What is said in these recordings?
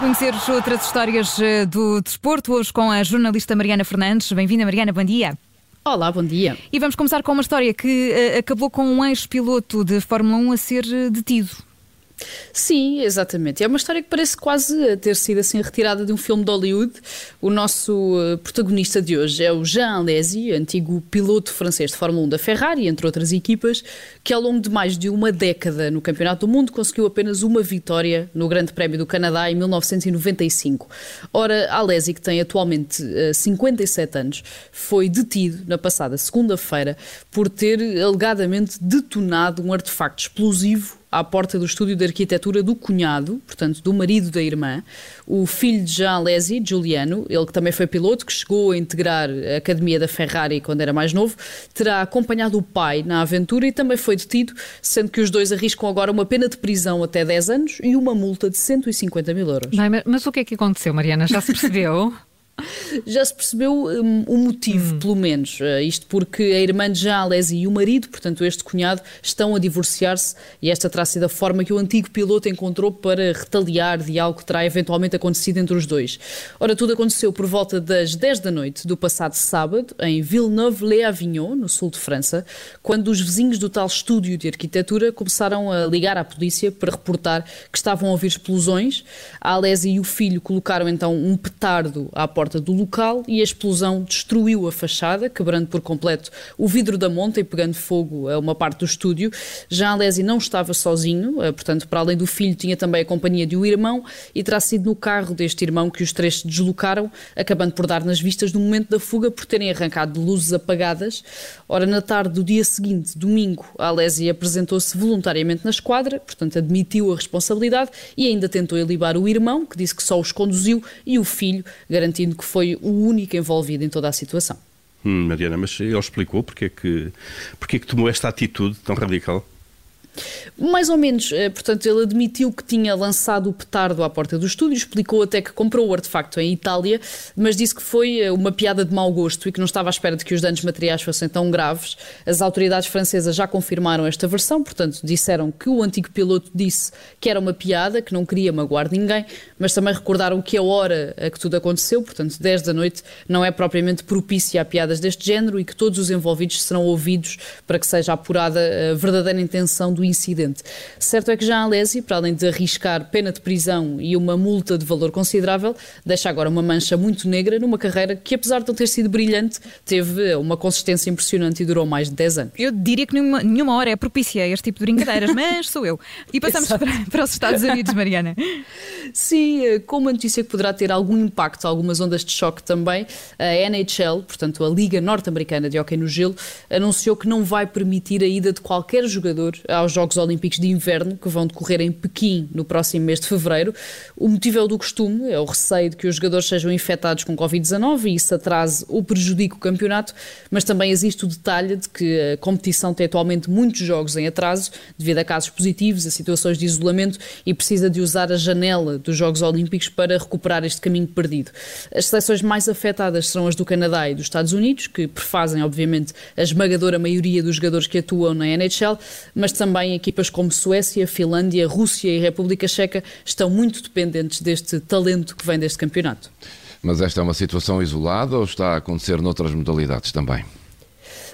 conhecer outras histórias eh, do desporto, hoje com a jornalista Mariana Fernandes. Bem-vinda, Mariana, bom dia. Olá, bom dia. E vamos começar com uma história que uh, acabou com um ex-piloto de Fórmula 1 a ser uh, detido. Sim, exatamente. É uma história que parece quase ter sido assim retirada de um filme de Hollywood. O nosso uh, protagonista de hoje é o Jean Alesi, antigo piloto francês de Fórmula 1 da Ferrari, entre outras equipas, que ao longo de mais de uma década no Campeonato do Mundo conseguiu apenas uma vitória no Grande Prémio do Canadá em 1995. Ora, Alesi, que tem atualmente uh, 57 anos, foi detido na passada segunda-feira por ter alegadamente detonado um artefacto explosivo à porta do estúdio de arquitetura do cunhado, portanto, do marido da irmã, o filho de Jean Alesi, Giuliano, ele que também foi piloto, que chegou a integrar a academia da Ferrari quando era mais novo, terá acompanhado o pai na aventura e também foi detido, sendo que os dois arriscam agora uma pena de prisão até 10 anos e uma multa de 150 mil euros. mas, mas o que é que aconteceu, Mariana? Já se percebeu? já se percebeu um, o motivo, hum. pelo menos. Uh, isto porque a irmã de Jean Alesi e o marido, portanto este cunhado, estão a divorciar-se e esta terá sido a forma que o antigo piloto encontrou para retaliar de algo que terá eventualmente acontecido entre os dois. Ora, tudo aconteceu por volta das 10 da noite do passado sábado, em Villeneuve-les-Avignon, no sul de França, quando os vizinhos do tal estúdio de arquitetura começaram a ligar à polícia para reportar que estavam a ouvir explosões. A Alesi e o filho colocaram então um petardo à porta porta do local e a explosão destruiu a fachada, quebrando por completo o vidro da monta e pegando fogo a uma parte do estúdio. Já Alesi não estava sozinho, eh, portanto, para além do filho, tinha também a companhia de um irmão e terá sido no carro deste irmão que os três se deslocaram, acabando por dar nas vistas no momento da fuga por terem arrancado luzes apagadas. Ora, na tarde do dia seguinte, domingo, Alesi apresentou-se voluntariamente na esquadra, portanto, admitiu a responsabilidade e ainda tentou elibar o irmão, que disse que só os conduziu, e o filho, garantindo que foi o único envolvido em toda a situação. Hum, Mariana, mas ele explicou porque é que, porque é que tomou esta atitude tão radical? Mais ou menos, eh, portanto, ele admitiu que tinha lançado o petardo à porta do estúdio, explicou até que comprou o artefacto em Itália, mas disse que foi eh, uma piada de mau gosto e que não estava à espera de que os danos materiais fossem tão graves. As autoridades francesas já confirmaram esta versão, portanto, disseram que o antigo piloto disse que era uma piada, que não queria magoar ninguém, mas também recordaram que a hora a que tudo aconteceu, portanto, 10 da noite, não é propriamente propícia a piadas deste género e que todos os envolvidos serão ouvidos para que seja apurada a verdadeira intenção do do incidente. Certo é que já Alesi, para além de arriscar pena de prisão e uma multa de valor considerável, deixa agora uma mancha muito negra numa carreira que, apesar de não ter sido brilhante, teve uma consistência impressionante e durou mais de 10 anos. Eu diria que nenhuma, nenhuma hora é propícia a este tipo de brincadeiras, mas sou eu. E passamos para, para, os Estados Unidos, Mariana. Sim, eh, com uma notícia que poderá ter algum impacto, algumas ondas de choque também, a NHL, portanto a Liga Norte-Americana de Hockey no Gelo, anunciou que não vai permitir a ida de qualquer jogador aos aos Jogos Olímpicos de Inverno, que vão decorrer em Pequim no próximo mês de fevereiro. O motivo é o do costume, é o receio de que os jogadores sejam infectados com Covid-19 e isso atrase ou prejudique o campeonato, mas também existe o detalhe de que a competição tem atualmente muitos jogos em atraso, devido a casos positivos, a situações de isolamento e precisa de usar a janela dos Jogos Olímpicos para recuperar este caminho perdido. As seleções mais afetadas serão as do Canadá e dos Estados Unidos, que prefazem, obviamente, a esmagadora maioria dos jogadores que atuam na NHL, mas também também equipas como Suécia, Finlândia, Rússia e República Checa estão muito dependentes deste talento que vem deste campeonato. Mas esta é uma situação isolada ou está a acontecer noutras modalidades também?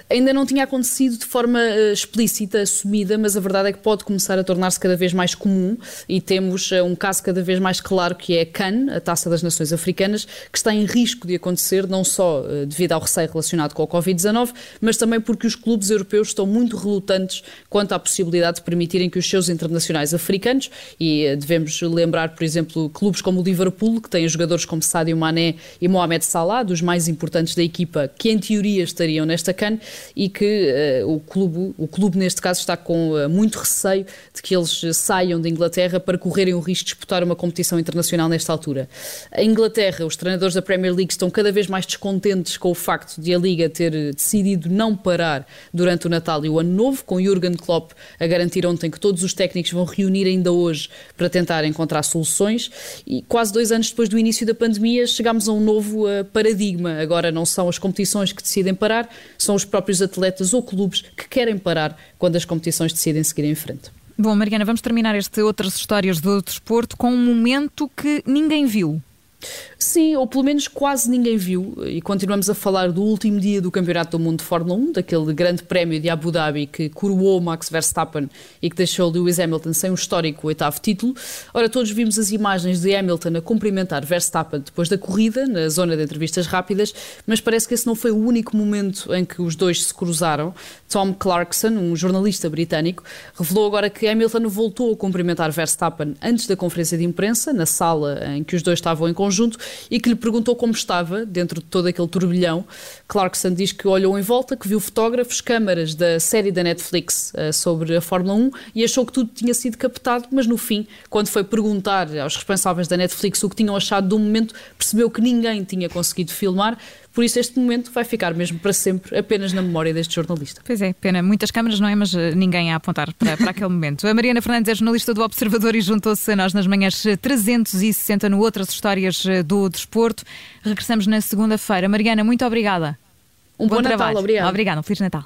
Ainda não tinha acontecido de forma uh, explícita, assumida, mas a verdade é que pode começar a tornar-se cada vez mais comum e temos uh, um caso cada vez mais claro que é a CAN, a Taça das Nações Africanas, que está em risco de acontecer, não só uh, devido ao receio relacionado com a Covid-19, mas também porque os clubes europeus estão muito relutantes quanto à possibilidade de permitirem que os seus internacionais africanos, e devemos lembrar, por exemplo, clubes como o Liverpool, que têm jogadores como Sadio Mané e Mohamed Salah, dos mais importantes da equipa, que em teoria estariam nesta CAN, e que uh, o, clube, o clube, neste caso, está com uh, muito receio de que eles saiam da Inglaterra para correrem o risco de disputar uma competição internacional nesta altura. A Inglaterra, os treinadores da Premier League estão cada vez mais descontentes com o facto de a Liga ter decidido não parar durante o Natal e o Ano Novo, com Jurgen Klopp a garantir ontem que todos os técnicos vão reunir ainda hoje para tentar encontrar soluções. E quase dois anos depois do início da pandemia, chegámos a um novo uh, paradigma. Agora não são as competições que decidem parar, são os próprios próprios atletas ou clubes que querem parar quando as competições decidem seguir em frente. Bom, Mariana, vamos terminar este Outras Histórias do Desporto com um momento que ninguém viu. Sim, ou pelo menos quase ninguém viu, e continuamos a falar do último dia do Campeonato do Mundo de Fórmula 1, daquele grande prémio de Abu Dhabi que coroou Max Verstappen e que deixou Lewis Hamilton sem um histórico oitavo título. Ora, todos vimos as imagens de Hamilton a cumprimentar Verstappen depois da corrida, na zona de entrevistas rápidas, mas parece que esse não foi o único momento em que os dois se cruzaram. Tom Clarkson, um jornalista britânico, revelou agora que Hamilton voltou a cumprimentar Verstappen antes da conferência de imprensa, na sala em que os dois estavam em conjunto, e que lhe perguntou como estava dentro de todo aquele turbilhão. Clarkson diz que olhou em volta, que viu fotógrafos, câmaras da série da Netflix uh, sobre a Fórmula 1 e achou que tudo tinha sido captado, mas no fim, quando foi perguntar aos responsáveis da Netflix o que tinham achado do momento, percebeu que ninguém tinha conseguido filmar. Por isso, este momento vai ficar mesmo para sempre apenas na memória deste jornalista. Pois é, pena. Muitas câmaras, não é? Mas eh, ninguém a apontar para, para aquele momento. A Mariana Fernandes é jornalista do Observador e juntou-se a nós nas manhãs 360 no Outras Histórias eh, do Desporto. Regressamos na segunda-feira. Mariana, muito obrigada. Um bom, bom Natal, trabalho. obrigada. Obrigada, um Feliz Natal.